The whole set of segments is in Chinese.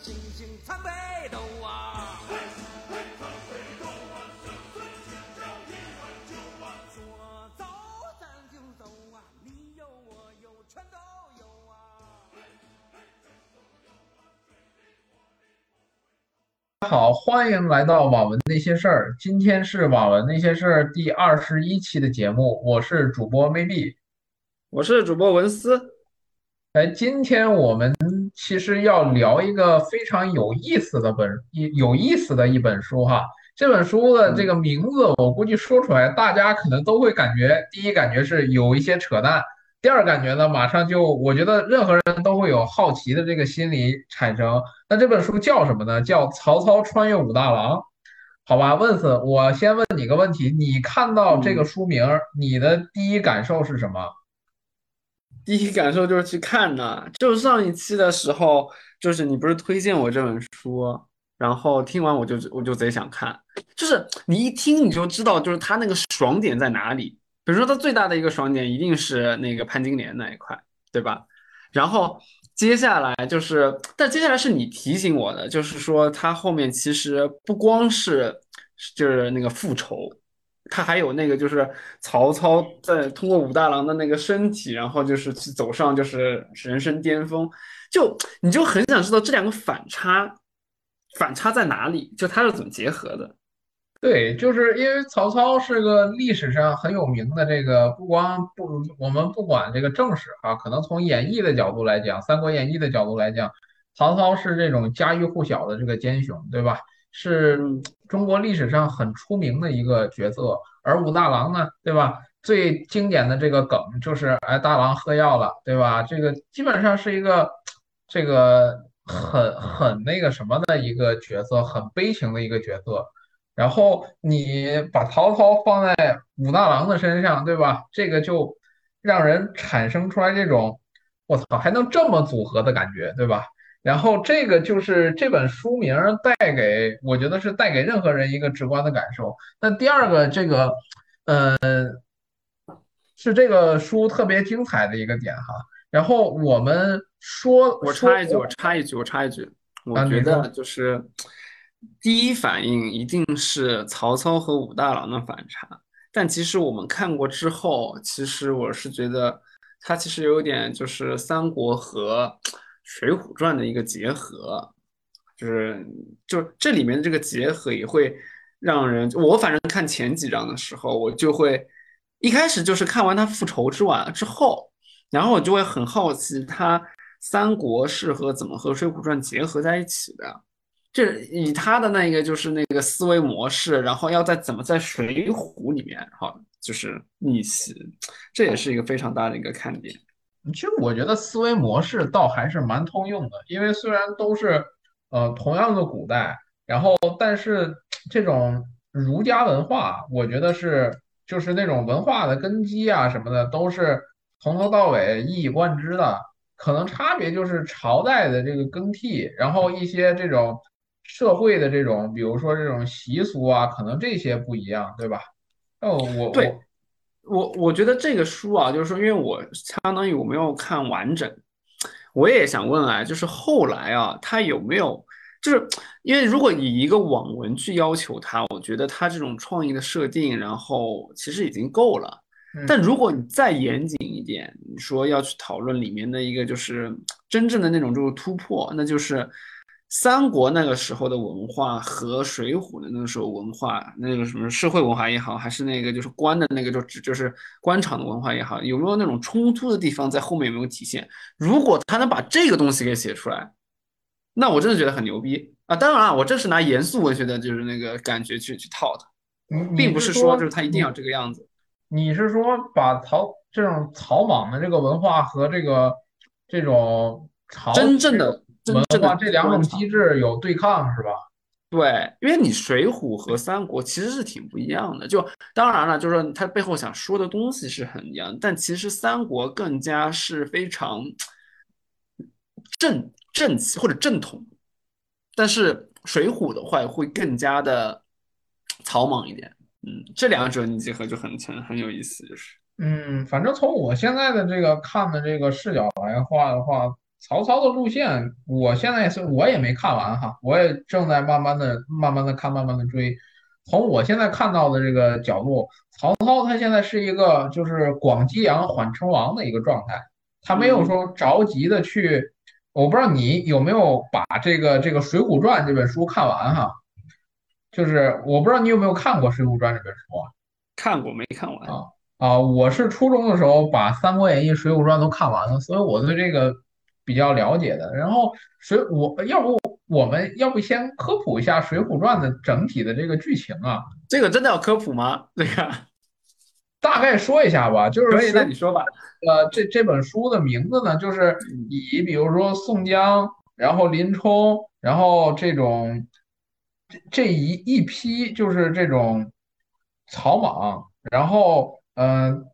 星星参北斗啊！说走咱就走啊，你有我有全都有啊！好，欢迎来到网文那些事儿。今天是网文那些事儿第二十一期的节目，我是主播 maybe。我是主播文思，哎，今天我们其实要聊一个非常有意思的本一有意思的一本书哈。这本书的这个名字，我估计说出来，大家可能都会感觉，第一感觉是有一些扯淡，第二感觉呢，马上就我觉得任何人都会有好奇的这个心理产生。那这本书叫什么呢？叫《曹操穿越武大郎》。好吧，问死我先问你个问题，你看到这个书名，你的第一感受是什么？第一感受就是去看呢。就上一期的时候，就是你不是推荐我这本书，然后听完我就我就贼想看，就是你一听你就知道，就是他那个爽点在哪里。比如说他最大的一个爽点一定是那个潘金莲那一块，对吧？然后接下来就是，但接下来是你提醒我的，就是说他后面其实不光是就是那个复仇。他还有那个，就是曹操在通过武大郎的那个身体，然后就是去走上就是人生巅峰，就你就很想知道这两个反差，反差在哪里？就他是怎么结合的？对，就是因为曹操是个历史上很有名的这个，不光不我们不管这个正史啊，可能从演义的角度来讲，《三国演义》的角度来讲，曹操是这种家喻户晓的这个奸雄，对吧？是中国历史上很出名的一个角色，而武大郎呢，对吧？最经典的这个梗就是，哎，大郎喝药了，对吧？这个基本上是一个这个很很那个什么的一个角色，很悲情的一个角色。然后你把曹操放在武大郎的身上，对吧？这个就让人产生出来这种，我操，还能这么组合的感觉，对吧？然后这个就是这本书名带给我觉得是带给任何人一个直观的感受。那第二个这个，呃，是这个书特别精彩的一个点哈。然后我们说，我插一句，我插一句，我插一句，我觉得就是第一反应一定是曹操和武大郎的反差，但其实我们看过之后，其实我是觉得他其实有点就是三国和。《水浒传》的一个结合，就是就这里面的这个结合也会让人，我反正看前几章的时候，我就会一开始就是看完他复仇之完之后，然后我就会很好奇他三国是和怎么和《水浒传》结合在一起的，这以他的那个就是那个思维模式，然后要在怎么在《水浒》里面，然后就是逆袭，这也是一个非常大的一个看点。其实我觉得思维模式倒还是蛮通用的，因为虽然都是呃同样的古代，然后但是这种儒家文化，我觉得是就是那种文化的根基啊什么的，都是从头到尾一以贯之的。可能差别就是朝代的这个更替，然后一些这种社会的这种，比如说这种习俗啊，可能这些不一样，对吧？哦，我对。我我觉得这个书啊，就是说，因为我相当于我没有看完整，我也想问啊，就是后来啊，他有没有，就是因为如果以一个网文去要求他，我觉得他这种创意的设定，然后其实已经够了。但如果你再严谨一点，你说要去讨论里面的一个就是真正的那种就是突破，那就是。三国那个时候的文化和水浒的那个时候文化，那个什么社会文化也好，还是那个就是官的那个就只就是官场的文化也好，有没有那种冲突的地方在后面有没有体现？如果他能把这个东西给写出来，那我真的觉得很牛逼啊！当然了，我这是拿严肃文学的就是那个感觉去去套的，并不是说就是他一定要这个样子。你是说把曹这种草莽的这个文化和这个这种曹真正的？文化这两种机制有对抗是吧？对，因为你《水浒》和《三国》其实是挺不一样的。就当然了，就是说它背后想说的东西是很一样，但其实《三国》更加是非常正正气或者正统，但是《水浒》的话会更加的草莽一点。嗯，这两者你结合就很很很有意思，就是嗯，反正从我现在的这个看的这个视角来画的话。曹操的路线，我现在是我也没看完哈，我也正在慢慢的、慢慢的看、慢慢的追。从我现在看到的这个角度，曹操他现在是一个就是广积粮、缓称王的一个状态，他没有说着急的去。我不知道你有没有把这个这个《水浒传》这本书看完哈？就是我不知道你有没有看过《水浒传》这本书啊？看过没看完啊啊！我是初中的时候把《三国演义》《水浒传》都看完了，所以我对这个比较了解的。然后水我要不我们要不先科普一下《水浒传》的整体的这个剧情啊？这个真的要科普吗？这个大概说一下吧，就是可以，那你说吧。呃，这这本书的名字呢，就是以比如说宋江，然后林冲，然后这种这这一一批就是这种草莽，然后嗯，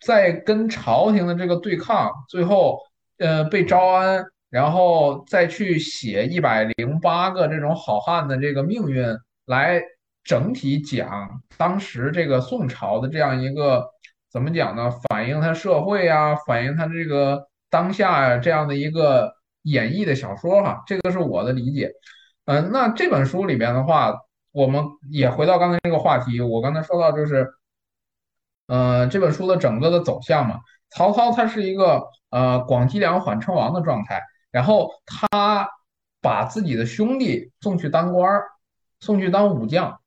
在跟朝廷的这个对抗，最后呃被招安，然后再去写一百零八个这种好汉的这个命运，来整体讲当时这个宋朝的这样一个。怎么讲呢？反映他社会啊，反映他这个当下呀，这样的一个演绎的小说哈，这个是我的理解。嗯，那这本书里边的话，我们也回到刚才那个话题，我刚才说到就是，呃，这本书的整个的走向嘛，曹操他是一个呃广积粮缓称王的状态，然后他把自己的兄弟送去当官儿，送去当武将，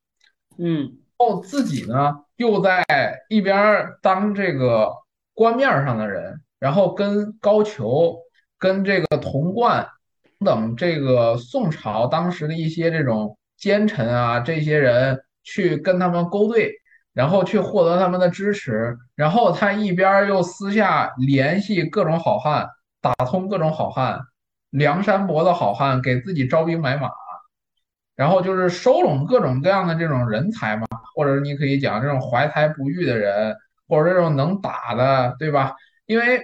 嗯，后自己呢？又在一边当这个官面上的人，然后跟高俅、跟这个童贯等这个宋朝当时的一些这种奸臣啊，这些人去跟他们勾兑，然后去获得他们的支持，然后他一边又私下联系各种好汉，打通各种好汉，梁山伯的好汉给自己招兵买马。然后就是收拢各种各样的这种人才嘛，或者你可以讲这种怀才不遇的人，或者这种能打的，对吧？因为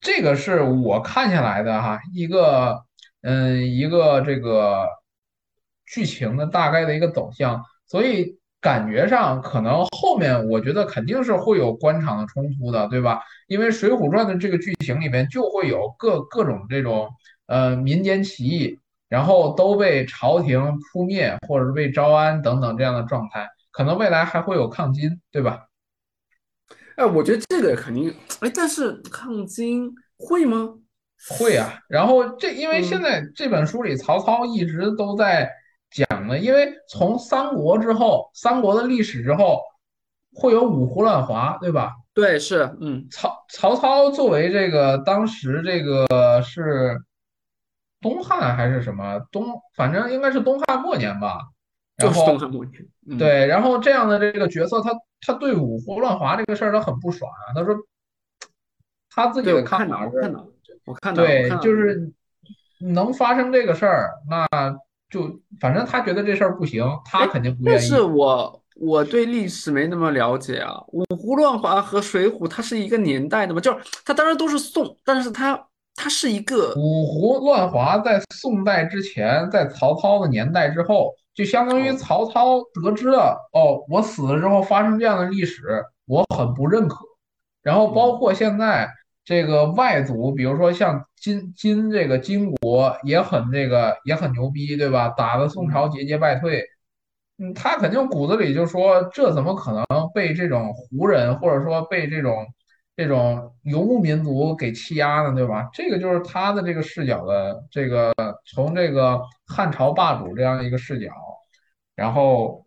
这个是我看下来的哈，一个嗯，一个这个剧情的大概的一个走向，所以感觉上可能后面我觉得肯定是会有官场的冲突的，对吧？因为《水浒传》的这个剧情里面就会有各各种这种呃民间起义。然后都被朝廷扑灭，或者是被招安等等这样的状态，可能未来还会有抗金，对吧？哎，我觉得这个肯定，哎，但是抗金会吗？会啊。然后这因为现在这本书里曹操一直都在因为从三国之后，三国的历史之后会有五胡乱华，对吧？对，是，嗯，曹曹操作为这个当时这个是。东汉还是什么东，反正应该是东汉末年吧。就是东汉末年。对，然后这样的这个角色，他他对五胡乱华这个事儿他很不爽啊。他说他自己的看法是，我看到，对，就是能发生这个事儿，那就反正他觉得这事儿不行，他肯定不愿意。但是我我对历史没那么了解啊。五胡乱华和水浒它是一个年代的嘛？就是它当然都是宋，但是它。它是一个五胡乱华，在宋代之前，在曹操的年代之后，就相当于曹操得知了哦，我死了之后发生这样的历史，我很不认可。然后包括现在这个外族，比如说像金金这个金国也很这个也很牛逼，对吧？打的宋朝节节败退，嗯，他肯定骨子里就说这怎么可能被这种胡人，或者说被这种。这种游牧民族给欺压呢，对吧？这个就是他的这个视角的这个从这个汉朝霸主这样一个视角，然后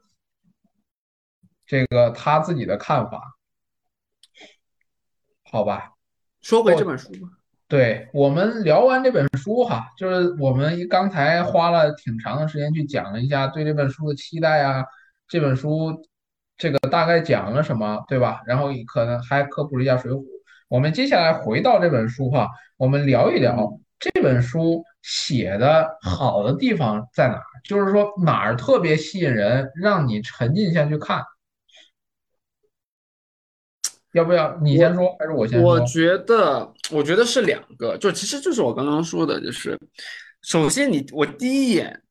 这个他自己的看法，好吧？说回这本书吧。对我们聊完这本书哈，就是我们刚才花了挺长的时间去讲了一下对这本书的期待啊，这本书。这个大概讲了什么，对吧？然后可能还科普了一下《水浒》。我们接下来回到这本书哈，我们聊一聊这本书写的好的地方在哪儿，就是说哪儿特别吸引人，让你沉浸下去看。要不要你先说，还是我先说？我觉得，我觉得是两个，就其实就是我刚刚说的，就是首先你我第一眼。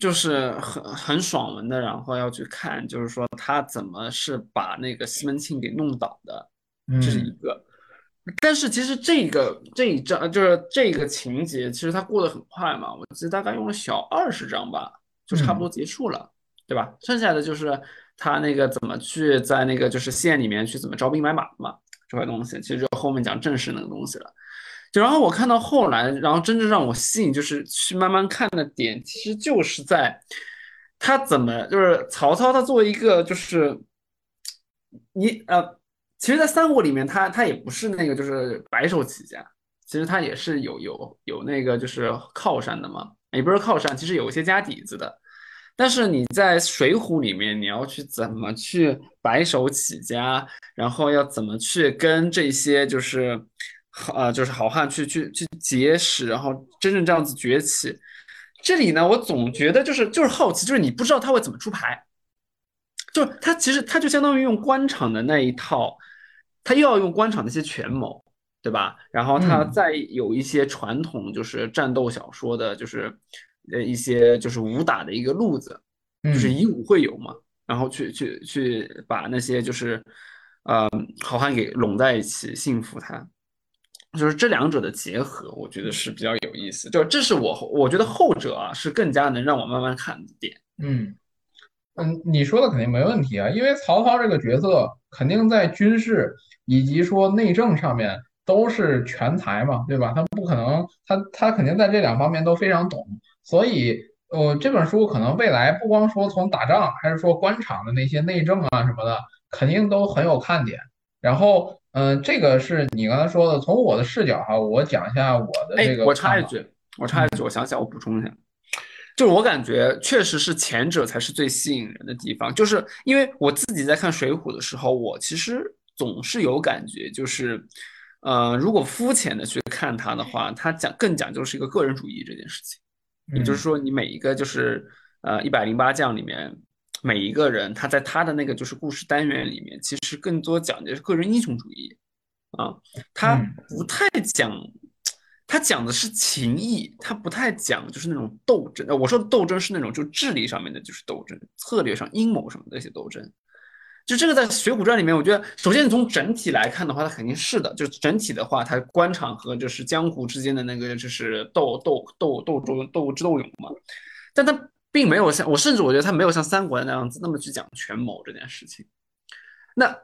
就是很很爽文的，然后要去看，就是说他怎么是把那个西门庆给弄倒的，这是一个。但是其实这个这一章就是这个情节，其实它过得很快嘛，我记得大概用了小二十章吧，就差不多结束了，对吧？剩下的就是他那个怎么去在那个就是县里面去怎么招兵买马嘛，这块东西，其实就后面讲正式那个东西了。就然后我看到后来，然后真正让我吸引就是去慢慢看的点，其实就是在他怎么就是曹操他作为一个就是你呃。其实，在三国里面，他他也不是那个就是白手起家，其实他也是有有有那个就是靠山的嘛，也不是靠山，其实有一些家底子的。但是你在水浒里面，你要去怎么去白手起家，然后要怎么去跟这些就是好就是好汉去去去结识，然后真正这样子崛起。这里呢，我总觉得就是就是好奇，就是你不知道他会怎么出牌，就是他其实他就相当于用官场的那一套。他又要用官场那些权谋，对吧？然后他再有一些传统，就是战斗小说的，就是呃一些就是武打的一个路子，就是以武会友嘛。然后去去去把那些就是呃好汉给拢在一起，信服他。就是这两者的结合，我觉得是比较有意思。就这是我我觉得后者啊是更加能让我慢慢看的点。嗯嗯，你说的肯定没问题啊，因为曹操这个角色肯定在军事。以及说内政上面都是全才嘛，对吧？他不可能，他他肯定在这两方面都非常懂。所以，呃，这本书可能未来不光说从打仗，还是说官场的那些内政啊什么的，肯定都很有看点。然后，嗯，这个是你刚才说的，从我的视角哈，我讲一下我的这个。我插一句，我插一句，我想想，我补充一下，就是我感觉确实是前者才是最吸引人的地方，就是因为我自己在看《水浒》的时候，我其实。总是有感觉，就是，呃，如果肤浅的去看它的话，它讲更讲究是一个个人主义这件事情。也就是说，你每一个就是呃一百零八将里面每一个人，他在他的那个就是故事单元里面，其实更多讲的是个人英雄主义啊，他不太讲，他讲的是情谊，他不太讲就是那种斗争。我说的斗争是那种就智力上面的，就是斗争，策略上阴谋什么的一些斗争。就这个在《水浒传》里面，我觉得首先从整体来看的话，它肯定是的。就整体的话，它官场和就是江湖之间的那个就是斗斗斗斗斗斗智斗勇嘛。但它并没有像我甚至我觉得它没有像三国那样子那么去讲权谋这件事情。那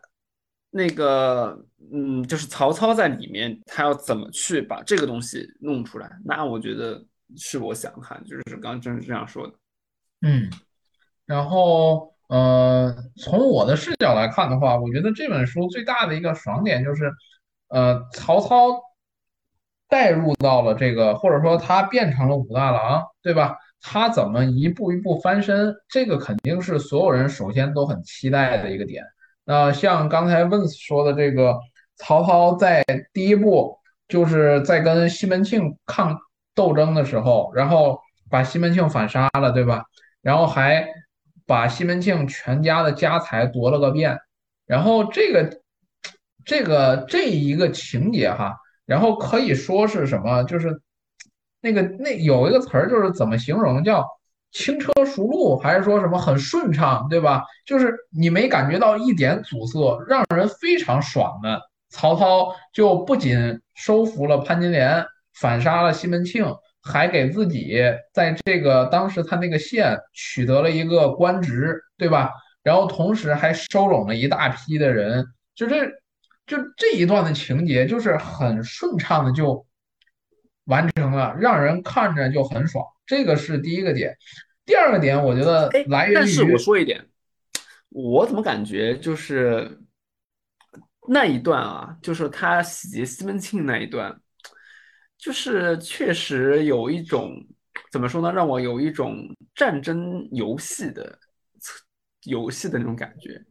那个嗯，就是曹操在里面，他要怎么去把这个东西弄出来？那我觉得是我想看，就是刚刚真是这样说的。嗯，然后。呃，从我的视角来看的话，我觉得这本书最大的一个爽点就是，呃，曹操带入到了这个，或者说他变成了武大郎，对吧？他怎么一步一步翻身？这个肯定是所有人首先都很期待的一个点。那像刚才问说的这个，曹操在第一步就是在跟西门庆抗斗争的时候，然后把西门庆反杀了，对吧？然后还。把西门庆全家的家财夺了个遍，然后这个这个这一个情节哈，然后可以说是什么？就是那个那有一个词儿，就是怎么形容叫轻车熟路，还是说什么很顺畅，对吧？就是你没感觉到一点阻塞，让人非常爽的。曹操就不仅收服了潘金莲，反杀了西门庆。还给自己在这个当时他那个县取得了一个官职，对吧？然后同时还收拢了一大批的人，就这就这一段的情节，就是很顺畅的就完成了，让人看着就很爽。这个是第一个点。第二个点，我觉得来源于……但是我说一点，我怎么感觉就是那一段啊，就是他洗劫西门庆那一段。就是确实有一种怎么说呢，让我有一种战争游戏的游戏的那种感觉。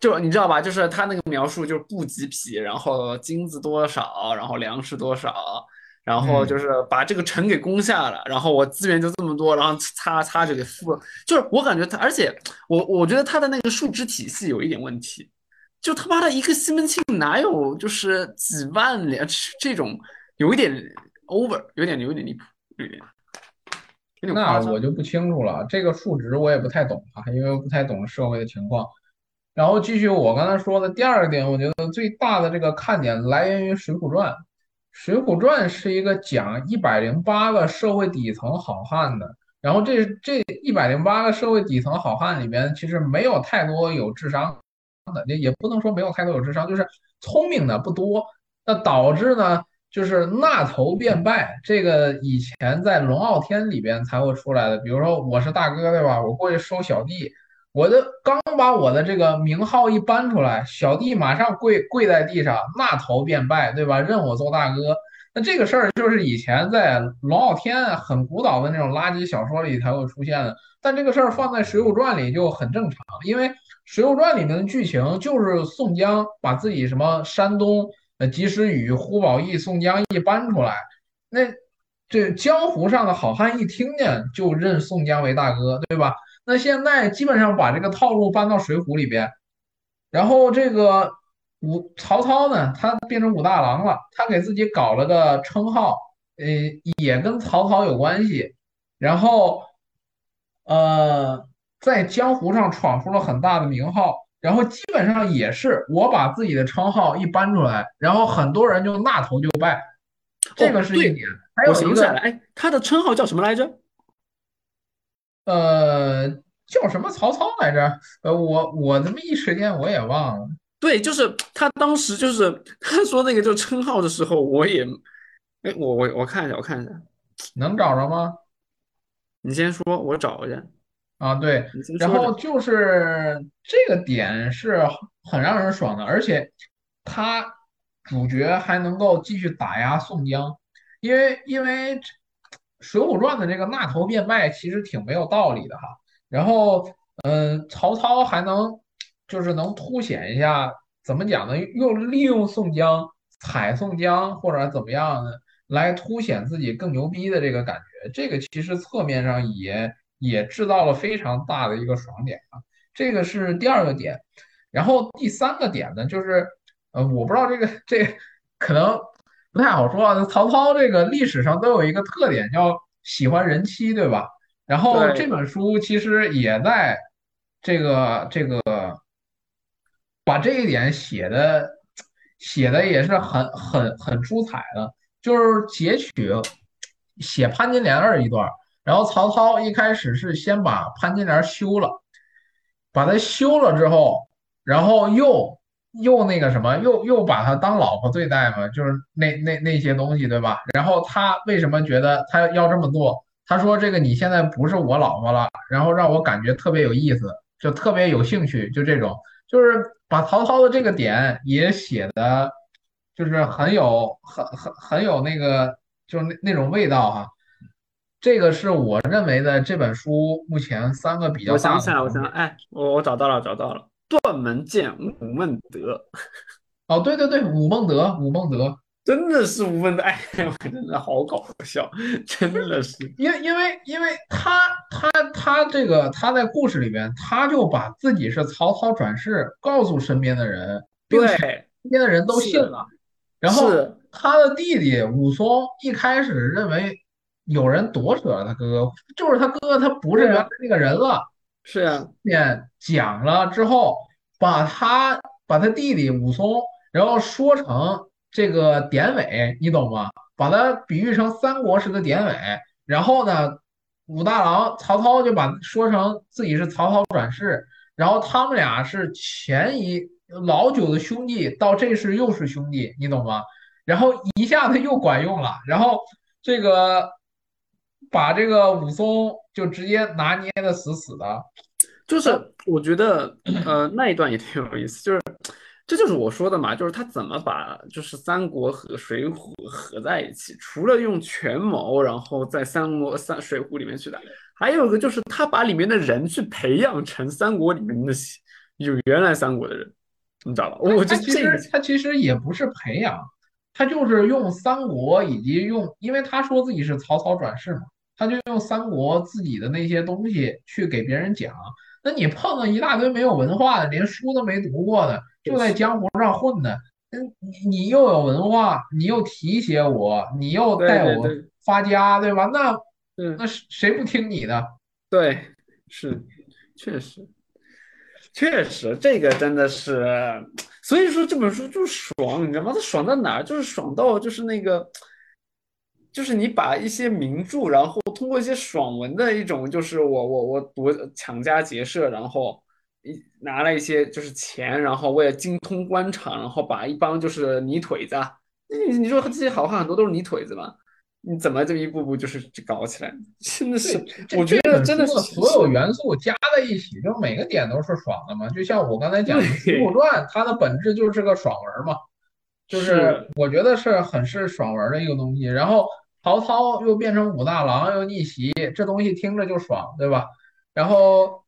就你知道吧，就是他那个描述，就是布几匹，然后金子多少，然后粮食多少，然后就是把这个城给攻下了，然后我资源就这么多，然后擦擦就给付了。就是我感觉他，而且我我觉得他的那个数值体系有一点问题。就他妈的一个西门庆哪有就是几万两这种。有一点 over，有点有点离谱，有点。那我就不清楚了，这个数值我也不太懂啊，因为不太懂社会的情况。然后继续我刚才说的第二个点，我觉得最大的这个看点来源于《水浒传》。《水浒传》是一个讲一百零八个社会底层好汉的，然后这这一百零八个社会底层好汉里边，其实没有太多有智商的，也也不能说没有太多有智商，就是聪明的不多。那导致呢，就是纳头便拜，这个以前在龙傲天里边才会出来的。比如说我是大哥，对吧？我过去收小弟。我的刚把我的这个名号一搬出来，小弟马上跪跪在地上，纳头便拜，对吧？认我做大哥。那这个事儿就是以前在龙傲天很古老的那种垃圾小说里才会出现的，但这个事儿放在《水浒传》里就很正常，因为《水浒传》里面的剧情就是宋江把自己什么山东呃及时雨、胡宝义、宋江一搬出来，那这江湖上的好汉一听见就认宋江为大哥，对吧？那现在基本上把这个套路搬到《水浒》里边，然后这个武曹操呢，他变成武大郎了，他给自己搞了个称号，呃，也跟曹操有关系，然后呃，在江湖上闯出了很大的名号，然后基本上也是我把自己的称号一搬出来，然后很多人就纳头就拜，这个是一点。还有我想起来了，哎，他的称号叫什么来着？呃，叫什么曹操来着？呃，我我这么一时间我也忘了。对，就是他当时就是他说那个就称号的时候，我也，哎，我我我看一下，我看一下，能找着吗？你先说，我找一下。啊，对，然后。就是这个点是很让人爽的，而且他主角还能够继续打压宋江，因为因为《水浒传》的这个纳头便拜其实挺没有道理的哈。然后，嗯，曹操还能就是能凸显一下，怎么讲呢？又利用宋江踩宋江或者怎么样的，来凸显自己更牛逼的这个感觉。这个其实侧面上也也制造了非常大的一个爽点啊。这个是第二个点。然后第三个点呢，就是呃，我不知道这个这个可能不太好说啊。曹操这个历史上都有一个特点，叫喜欢人妻，对吧？然后这，本书其实也在这个这个把这一点写的写的也是很很很出彩的，就是截取写潘金莲儿一段儿，然后曹操一开始是先把潘金莲休了，把她休了之后，然后又又那个什么，又又把她当老婆对待嘛，就是那那那些东西，对吧？然后他为什么觉得他要这么做？他说这个你现在不是我老婆了，然后让我感觉特别有意思，就特别有兴趣，就这种。就是把曹操的这个点也写的，就是很有很很很有那个就是那那种味道哈。这个是我认为的这本书目前三个比较大我想起来，我想。哎，我我找到了，找到了，断门剑吴孟德，哦，对对对，武孟德，武孟德，真的是武孟德，哎，我真的好搞笑，真的是，因为因为因为他他他这个他在故事里边，他就把自己是曹操转世告诉身边的人，并且对，身边的人都信了。然后他的弟弟武松一开始认为有人夺舍了他哥哥，就是他哥哥，他不是原来那个人了。是啊，面讲了之后，把他把他弟弟武松，然后说成这个典韦，你懂吗？把他比喻成三国时的典韦，然后呢，武大郎曹操就把说成自己是曹操转世，然后他们俩是前一老九的兄弟，到这世又是兄弟，你懂吗？然后一下子又管用了，然后这个把这个武松就直接拿捏的死死的。就是我觉得，呃，那一段也挺有意思，就是这就是我说的嘛，就是他怎么把就是三国和水浒合在一起，除了用权谋，然后在三国三水浒里面去打，还有一个就是他把里面的人去培养成三国里面的有原来三国的人，你知道吧？我他其实觉得这个他其实也不是培养，他就是用三国以及用，因为他说自己是曹操转世嘛，他就用三国自己的那些东西去给别人讲。那你碰到一大堆没有文化的，连书都没读过的，就在，江湖上混的，嗯，你你又有文化，你又提携我，你又带我发家，对吧？那嗯，那谁谁不听你的？对，是，确实。确实，这个真的是，所以说这本书就爽，你知道吗？它爽在哪儿？就是爽到就是那个，就是你把一些名著，然后通过一些爽文的一种，就是我我我我强加劫舍，然后一拿了一些就是钱，然后为了精通官场，然后把一帮就是泥腿子，你你说这些好汉很多都是泥腿子嘛？你怎么这一步步就是搞起来？真的是，我觉得真的是所有元素加在一起，就每个点都是爽的嘛。就像我刚才讲的《水浒传》，它的本质就是个爽文嘛，就是我觉得是很是爽文的一个东西。然后曹操又变成武大郎，又逆袭，这东西听着就爽，对吧？然后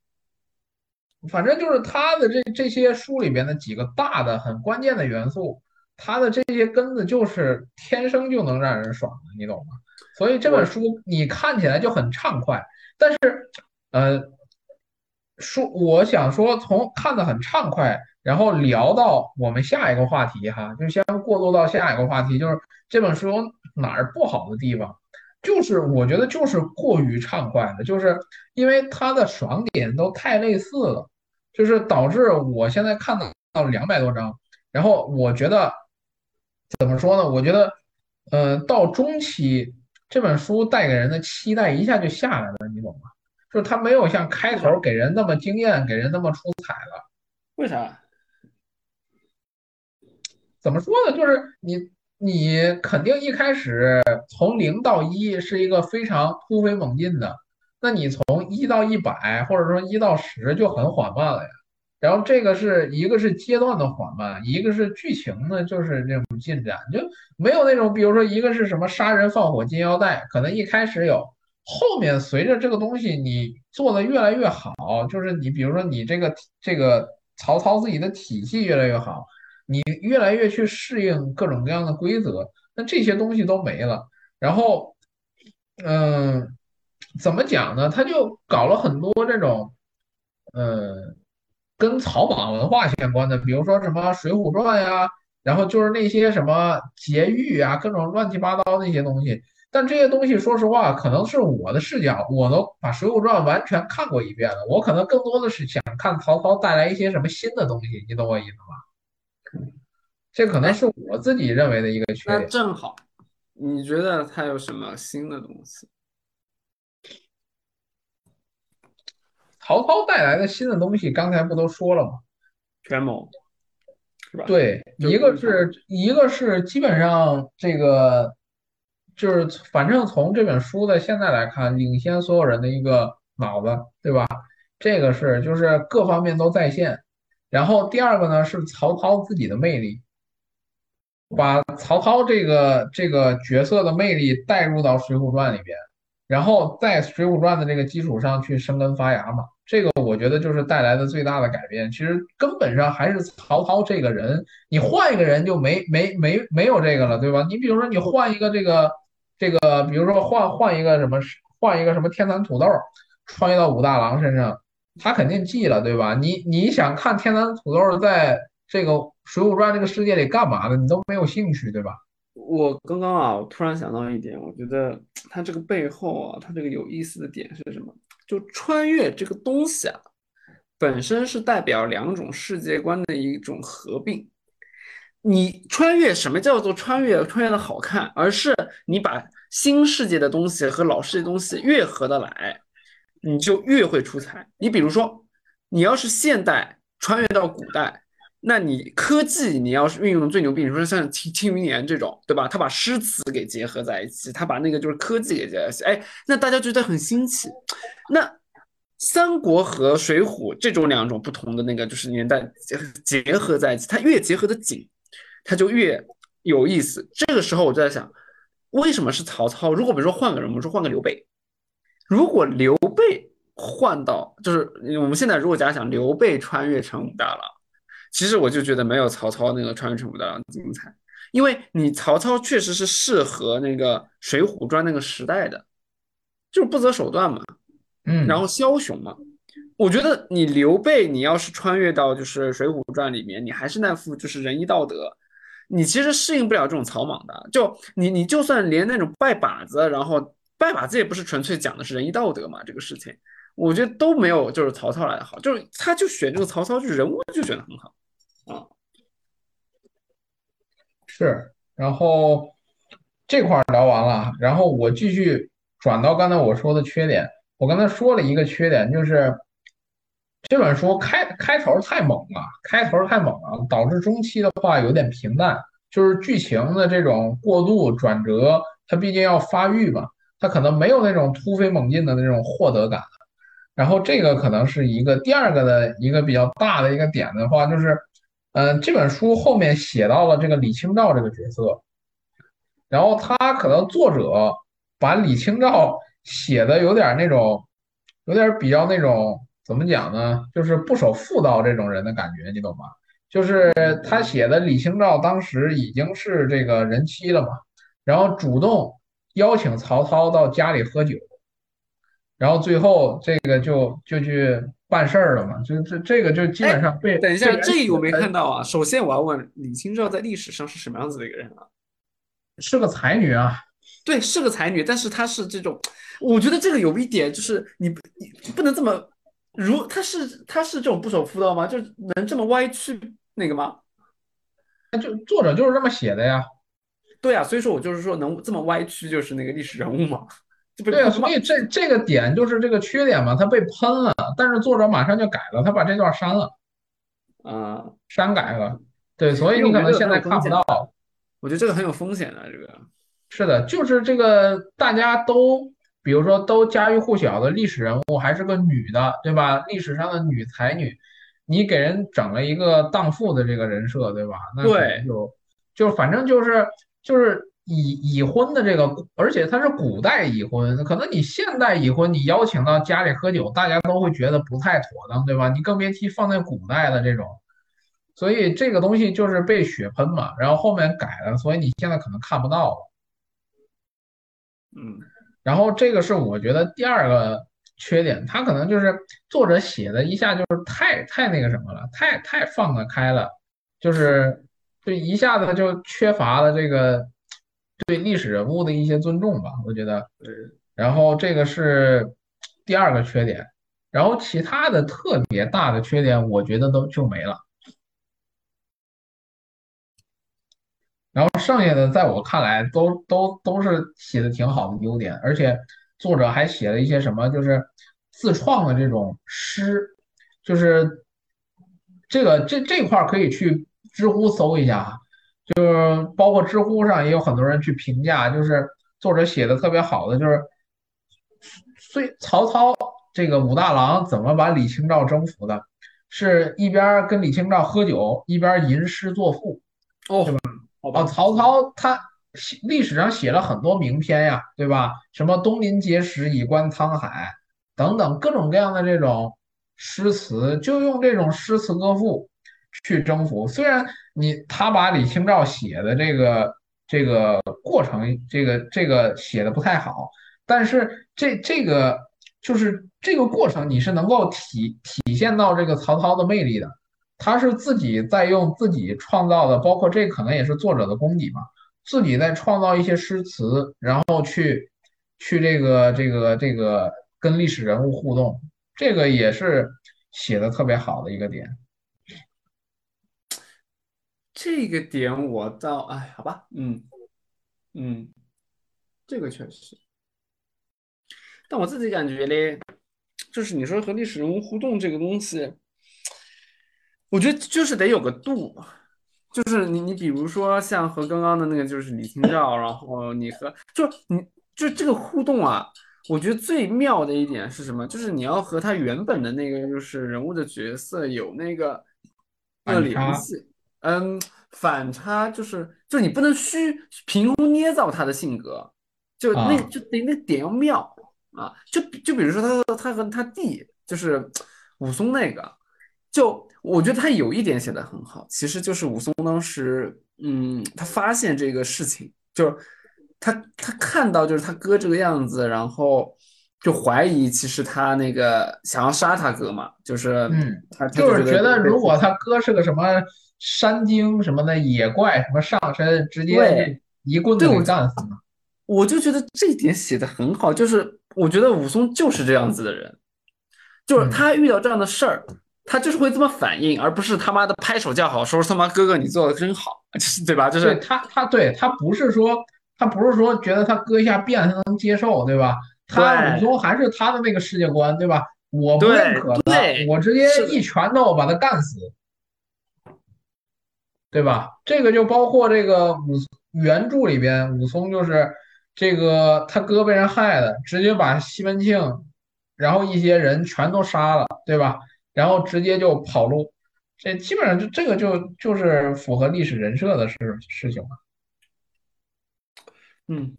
反正就是他的这这些书里边的几个大的很关键的元素。他的这些根子就是天生就能让人爽的，你懂吗？所以这本书你看起来就很畅快，但是，呃，说我想说，从看的很畅快，然后聊到我们下一个话题哈，就先过渡到下一个话题，就是这本书哪儿不好的地方，就是我觉得就是过于畅快了，就是因为它的爽点都太类似了，就是导致我现在看到到两百多章，然后我觉得。怎么说呢？我觉得，呃，到中期这本书带给人的期待一下就下来了，你懂吗？就是他没有像开头给人那么惊艳，给人那么出彩了。为啥？怎么说呢？就是你，你肯定一开始从零到一是一个非常突飞猛进的，那你从一到一百，或者说一到十就很缓慢了呀。然后这个是一个是阶段的缓慢，一个是剧情呢，就是那种进展，就没有那种，比如说一个是什么杀人放火金腰带，可能一开始有，后面随着这个东西你做的越来越好，就是你比如说你这个这个曹操自己的体系越来越好，你越来越去适应各种各样的规则，那这些东西都没了。然后，嗯，怎么讲呢？他就搞了很多这种，嗯。跟草莽文化相关的，比如说什么《水浒传》呀，然后就是那些什么劫狱啊，各种乱七八糟那些东西。但这些东西，说实话，可能是我的视角，我都把《水浒传》完全看过一遍了。我可能更多的是想看曹操带来一些什么新的东西，你懂我意思吗？这可能是我自己认为的一个缺点。那正好，你觉得他有什么新的东西？曹操带来的新的东西，刚才不都说了吗？权谋，是吧？对，一个是一个是基本上这个，就是反正从这本书的现在来看，领先所有人的一个脑子，对吧？这个是就是各方面都在线。然后第二个呢是曹操自己的魅力，把曹操这个这个角色的魅力带入到《水浒传》里边，然后在《水浒传》的这个基础上去生根发芽嘛。这个我觉得就是带来的最大的改变，其实根本上还是曹操这个人，你换一个人就没没没没有这个了，对吧？你比如说你换一个这个这个，比如说换换一个什么换一个什么天蚕土豆穿越到武大郎身上，他肯定记了，对吧？你你想看天蚕土豆在这个《水浒传》这个世界里干嘛的，你都没有兴趣，对吧？我刚刚啊，我突然想到一点，我觉得 他这个背后啊，他这个有意思的点是什么？就穿越这个东西啊，本身是代表两种世界观的一种合并。你穿越，什么叫做穿越？穿越的好看，而是你把新世界的东西和老世界的东西越合得来，你就越会出彩。你比如说，你要是现代穿越到古代。那你科技你要是运用的最牛逼，你说像《庆庆余年》这种，对吧？他把诗词给结合在一起，他把那个就是科技给结合在一起，哎，那大家觉得很新奇。那三国和水浒这种两种不同的那个就是年代结结合在一起，它越结合的紧，它就越有意思。这个时候我就在想，为什么是曹操？如果比如说换个人，我们说换个刘备，如果刘备换到就是我们现在如果假想刘备穿越成武大郎。其实我就觉得没有曹操那个穿越成武大郎精彩，因为你曹操确实是适合那个《水浒传》那个时代的，就是不择手段嘛，嗯，然后枭雄嘛。我觉得你刘备，你要是穿越到就是《水浒传》里面，你还是那副就是仁义道德，你其实适应不了这种草莽的。就你你就算连那种拜把子，然后拜把子也不是纯粹讲的是仁义道德嘛，这个事情。我觉得都没有就是曹操来的好，就是他就选这个曹操，就人物就选的很好啊。是，然后这块聊完了，然后我继续转到刚才我说的缺点。我刚才说了一个缺点，就是这本书开开头太猛了，开头太猛了，导致中期的话有点平淡，就是剧情的这种过渡转折，它毕竟要发育嘛，它可能没有那种突飞猛进的那种获得感。然后这个可能是一个第二个的一个比较大的一个点的话，就是，嗯，这本书后面写到了这个李清照这个角色，然后他可能作者把李清照写的有点那种，有点比较那种怎么讲呢？就是不守妇道这种人的感觉，你懂吗？就是他写的李清照当时已经是这个人妻了嘛，然后主动邀请曹操到家里喝酒。然后最后这个就就去办事儿了嘛，就这这个就基本上被。等一下，这个我没看到啊。首先我要问李清照在历史上是什么样子的一个人啊？是个才女啊。对，是个才女，但是她是这种，我觉得这个有一点就是你你不能这么，如他是他是这种不守妇道吗？就能这么歪曲那个吗？那就作者就是这么写的呀。对啊，所以说我就是说能这么歪曲就是那个历史人物嘛。对啊，所以这这个点就是这个缺点嘛，他被喷了，但是作者马上就改了，他把这段删了，啊，删改了。对，所以你可能现在看不到。我觉得这个很有风险的，这个是的，就是这个大家都，比如说都家喻户晓的历史人物，还是个女的，对吧？历史上的女才女，你给人整了一个荡妇的这个人设，对吧？那对，就就反正就是就是。已已婚的这个，而且他是古代已婚，可能你现代已婚，你邀请到家里喝酒，大家都会觉得不太妥当，对吧？你更别提放在古代的这种，所以这个东西就是被血喷嘛，然后后面改了，所以你现在可能看不到了。嗯，然后这个是我觉得第二个缺点，他可能就是作者写的一下就是太太那个什么了，太太放得开了，就是就一下子就缺乏了这个。对历史人物的一些尊重吧，我觉得。然后这个是第二个缺点，然后其他的特别大的缺点，我觉得都就没了。然后剩下的，在我看来，都都都是写的挺好的优点，而且作者还写了一些什么，就是自创的这种诗，就是这个这这块可以去知乎搜一下。就是包括知乎上也有很多人去评价，就是作者写的特别好的，就是虽曹操这个武大郎怎么把李清照征服的，是一边跟李清照喝酒，一边吟诗作赋，哦，对吧？哦，曹操他历史上写了很多名篇呀，对吧？什么东临碣石，以观沧海等等各种各样的这种诗词，就用这种诗词歌赋。去征服，虽然你他把李清照写的这个这个过程，这个这个写的不太好，但是这这个就是这个过程，你是能够体体现到这个曹操的魅力的。他是自己在用自己创造的，包括这可能也是作者的功底嘛，自己在创造一些诗词，然后去去这个这个这个跟历史人物互动，这个也是写的特别好的一个点。这个点我倒哎，好吧，嗯嗯，这个确实，但我自己感觉呢，就是你说和历史人物互动这个东西，我觉得就是得有个度，就是你你比如说像和刚刚的那个就是李清照，然后你和就你就这个互动啊，我觉得最妙的一点是什么？就是你要和他原本的那个就是人物的角色有那个要联系。嗯，反差就是，就你不能虚凭空捏造他的性格，就那就得那点要妙啊，就就比如说他他和他弟就是武松那个，就我觉得他有一点写的很好，其实就是武松当时，嗯，他发现这个事情，就是他他看到就是他哥这个样子，然后就怀疑其实他那个想要杀他哥嘛，就是嗯，他就是觉得如果他哥是个什么。山精什么的野怪什么上身直接一棍子给干死了，我就觉得这一点写的很好，就是我觉得武松就是这样子的人，就是他遇到这样的事儿，他就是会这么反应，而不是他妈的拍手叫好，说他妈哥哥你做的真好，就是对吧？就是对他，他对他不是说他不是说觉得他哥一下辫他能接受，对吧？他对武松还是他的那个世界观，对吧？我不认可我直接一拳头把他干死，对吧？这个就包括这个武原著里边，武松就是这个他哥被人害了，直接把西门庆，然后一些人全都杀了，对吧？然后直接就跑路，这基本上就这个就就是符合历史人设的事事情了。嗯，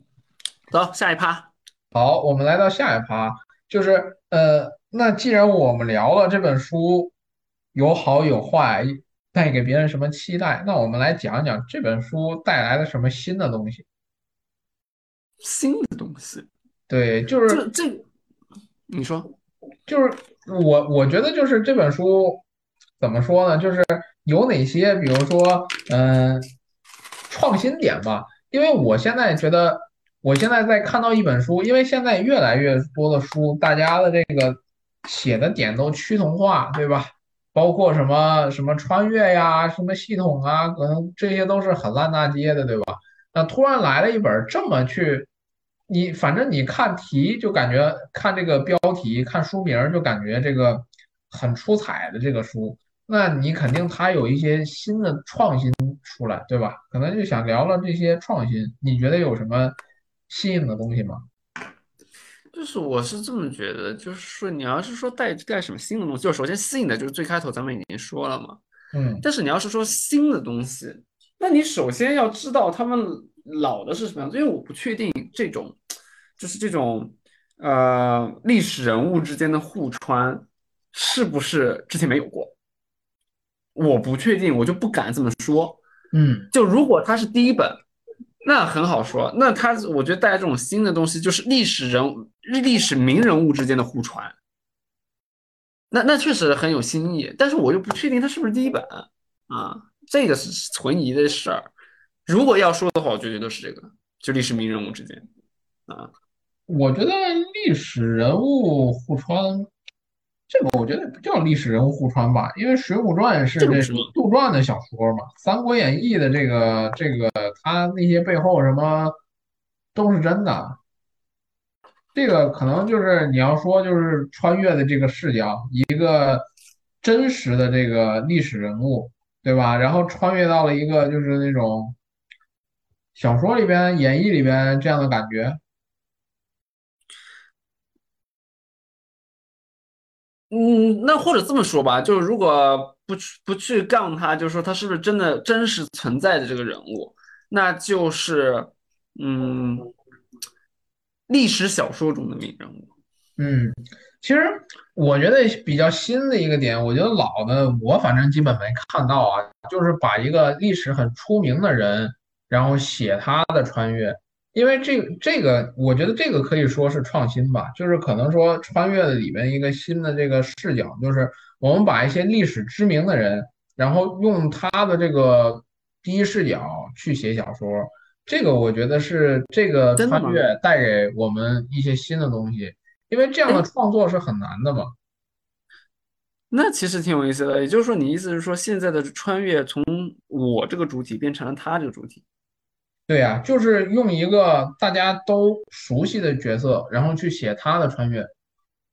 走下一趴，好，我们来到下一趴，就是呃，那既然我们聊了这本书有好有坏，带给别人什么期待，那我们来讲讲这本书带来了什么新的东西。新的东西，对，就是这这，你说，就是我我觉得就是这本书怎么说呢？就是有哪些，比如说嗯、创新点吧。因为我现在觉得，我现在在看到一本书，因为现在越来越多的书，大家的这个写的点都趋同化，对吧？包括什么什么穿越呀，什么系统啊，可能这些都是很烂大街的，对吧？那突然来了一本这么去，你反正你看题就感觉看这个标题，看书名就感觉这个很出彩的这个书，那你肯定它有一些新的创新出来，对吧？可能就想聊聊这些创新，你觉得有什么新颖的东西吗？就是我是这么觉得，就是说你要是说带带什么新的东西，就首先新的就是最开头咱们已经说了嘛，嗯但是你要是说新的东西，那你首先要知道他们老的是什么样子，因为我不确定这种，就是这种呃历史人物之间的互穿是不是之前没有过，我不确定，我就不敢这么说。嗯就如果它是第一本，那很好说，那它我觉得带来这种新的东西，就是历史人物、历史名人物之间的互传，那那确实很有新意，但是我又不确定它是不是第一本啊，这个是存疑的事儿。如果要说的话，我就觉得是这个，就历史名人物之间啊，我觉得历史人物互穿，这个我觉得不叫历史人物互穿吧，因为《水浒传》是这个这个不是吗杜撰的小说嘛，《三国演义》的这个这个他那些背后什么都是真的。这个可能就是你要说就是穿越的这个视角，一个真实的这个历史人物，对吧？然后穿越到了一个就是那种小说里边、演义里边这样的感觉。嗯，那或者这么说吧，就是如果不去不去杠他，就是说他是不是真的真实存在的这个人物，那就是嗯，历史小说中的名人物。嗯，其实我觉得比较新的一个点，我觉得老的我反正基本没看到啊，就是把一个历史很出名的人，然后写他的穿越，因为这个这个，我觉得这个可以说是创新吧，就是可能说穿越的里面一个新的这个视角，就是我们把一些历史知名的人，然后用他的这个第一视角去写小说。这个我觉得是这个穿越带给我们一些新的东西，因为这样的创作是很难的嘛。那其实挺有意思的，也就是说，你意思是说，现在的穿越从我这个主体变成了他这个主体？对呀，就是用一个大家都熟悉的角色，然后去写他的穿越。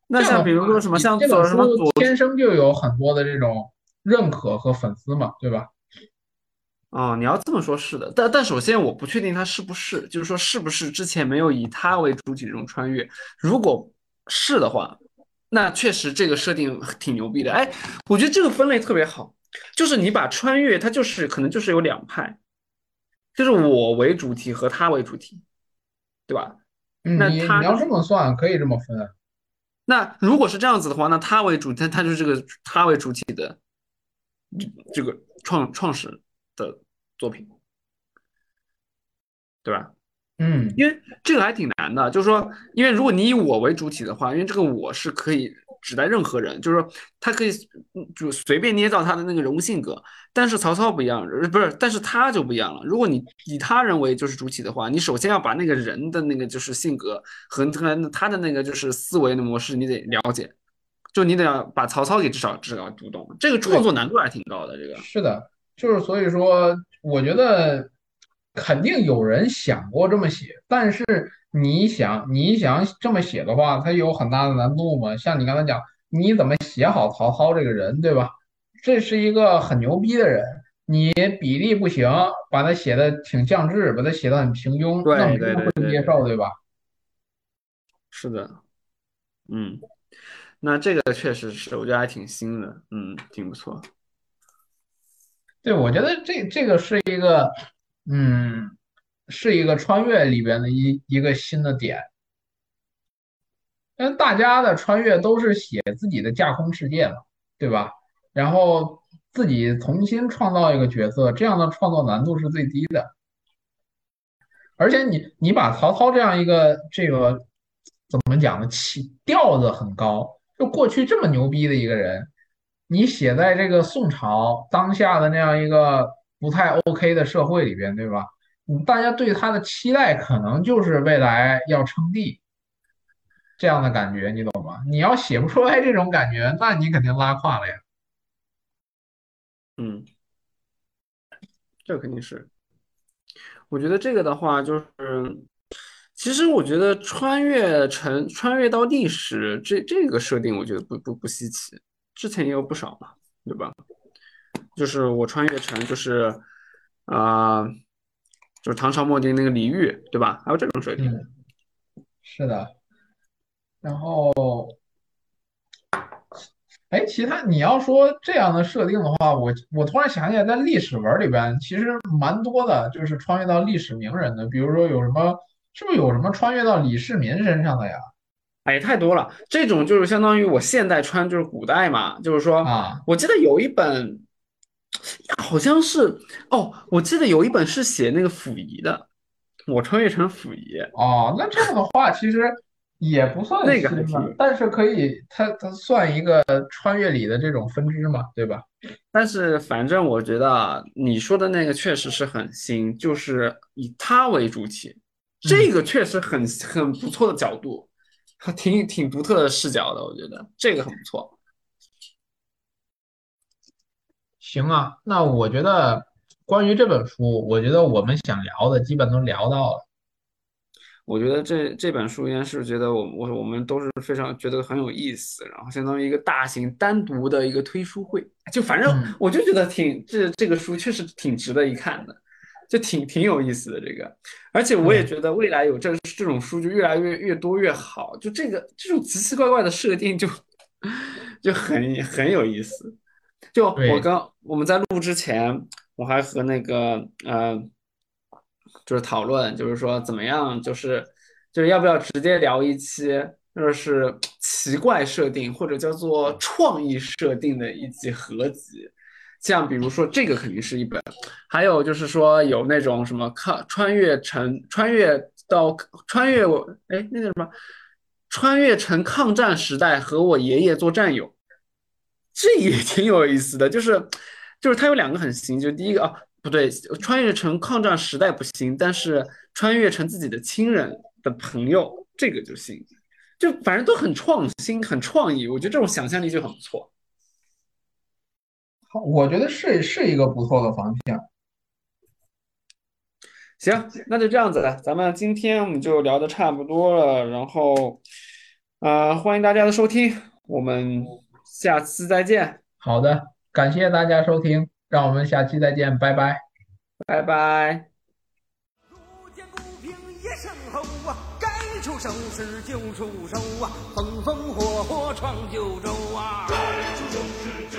那像比如说什么，像这么左天生就有很多的这种认可和粉丝嘛，对吧？哦，你要这么说，是的，但但首先我不确定他是不是，就是说是不是之前没有以他为主体这种穿越，如果是的话，那确实这个设定挺牛逼的。哎，我觉得这个分类特别好，就是你把穿越，它就是可能就是有两派，就是我为主体和他为主体，对吧？嗯，那他你你要这么算，可以这么分啊。那如果是这样子的话，那他为主，他他就是这个他为主体的这这个创创始的作品，对吧？嗯因为这个还挺难的，就是说，因为如果你以我为主体的话，因为这个我是可以指代任何人，就是说他可以嗯就随便捏造他的那个人物性格，但是曹操不一样，呃不是，但是他就不一样了。如果你以他人为就是主体的话，你首先要把那个人的那个就是性格和这个他的那个就是思维的模式你得了解，就你得要把曹操给至少至少读懂，这个创作难度还挺高的。这个是的，就是所以说，我觉得肯定有人想过这么写，但是你想你想这么写的话，它有很大的难度嘛。像你刚才讲，你怎么写好曹操这个人，对吧？这是一个很牛逼的人，你比例不行，把他写的挺降智，把他写的很平庸，对那没人会接受，对吧？是的，嗯，那这个确实是，我觉得还挺新的，嗯，挺不错。对，我觉得这这个是一个，嗯，是一个穿越里边的一一个新的点。因为大家的穿越都是写自己的架空世界嘛，对吧？然后自己重新创造一个角色，这样的创作难度是最低的。而且你你把曹操这样一个这个怎么讲呢？起调子很高，就过去这么牛逼的一个人，你写在这个宋朝当下的那样一个不太 OK 的社会里边，对吧？大家对他的期待可能就是未来要称帝这样的感觉，你懂吗？你要写不出来这种感觉，那你肯定拉胯了呀。嗯，这肯定是。我觉得这个的话，就是其实我觉得穿越成穿越到历史这这个设定，我觉得不不不稀奇，之前也有不少嘛，对吧？就是我穿越成就是啊、就是唐朝末年那个李煜，对吧？还有这种设定。嗯，是的。然后，哎，其他你要说这样的设定的话，我我突然想起来，在历史文里边其实蛮多的，就是穿越到历史名人的，比如说有什么，是不是有什么穿越到李世民身上的呀？哎，太多了，这种就是相当于我现在穿就是古代嘛，就是说，啊，我记得有一本，好像是哦，我记得有一本是写那个溥仪的，我穿越成溥仪，哦，那这样的话其实也不算那个但是可以，它它算一个穿越里的这种分支嘛，对吧？但是反正我觉得啊你说的那个确实是很新，就是以他为主体，这嗯。个确实很很不错的角度，挺挺独特的视角的，我觉得这个很不错。行啊，那我觉得关于这本书，我觉得我们想聊的基本都聊到了。我觉得这这本书应该是觉得我我我们都是非常觉得很有意思，然后相当于一个大型单独的一个推书会，就反正嗯我就觉得挺这这个书确实挺值得一看的，就挺挺有意思的这个，而且我也觉得未来有这这种书就越来越越多越好，就这个这种奇奇怪怪的设定就 就很很有意思。就我，刚我们在录之前，我还和那个呃，就是讨论，就是说怎么样，就是就是要不要直接聊一期，就是奇怪设定或者叫做创意设定的一集合集。像比如说这个肯定是一本，还有就是说有那种什么抗穿越成穿越到穿越我哎那个什么穿越成抗战时代和我爷爷做战友。这也挺有意思的，就是就是它有两个很新，就第一个啊不对，穿越成抗战时代不行，但是穿越成自己的亲人的朋友，这个就行，就反正都很创新，很创意，我觉得这种想象力就很不错。好，我觉得是是一个不错的方向。行，那就这样子了，咱们今天我们就聊的差不多了，然后呃欢迎大家的收听，我们下次再见，好的，感谢大家收听，让我们下期再见，拜拜。拜拜。路见不平一声吼啊，该出手时就出手啊，风风火火闯九州啊。该出手时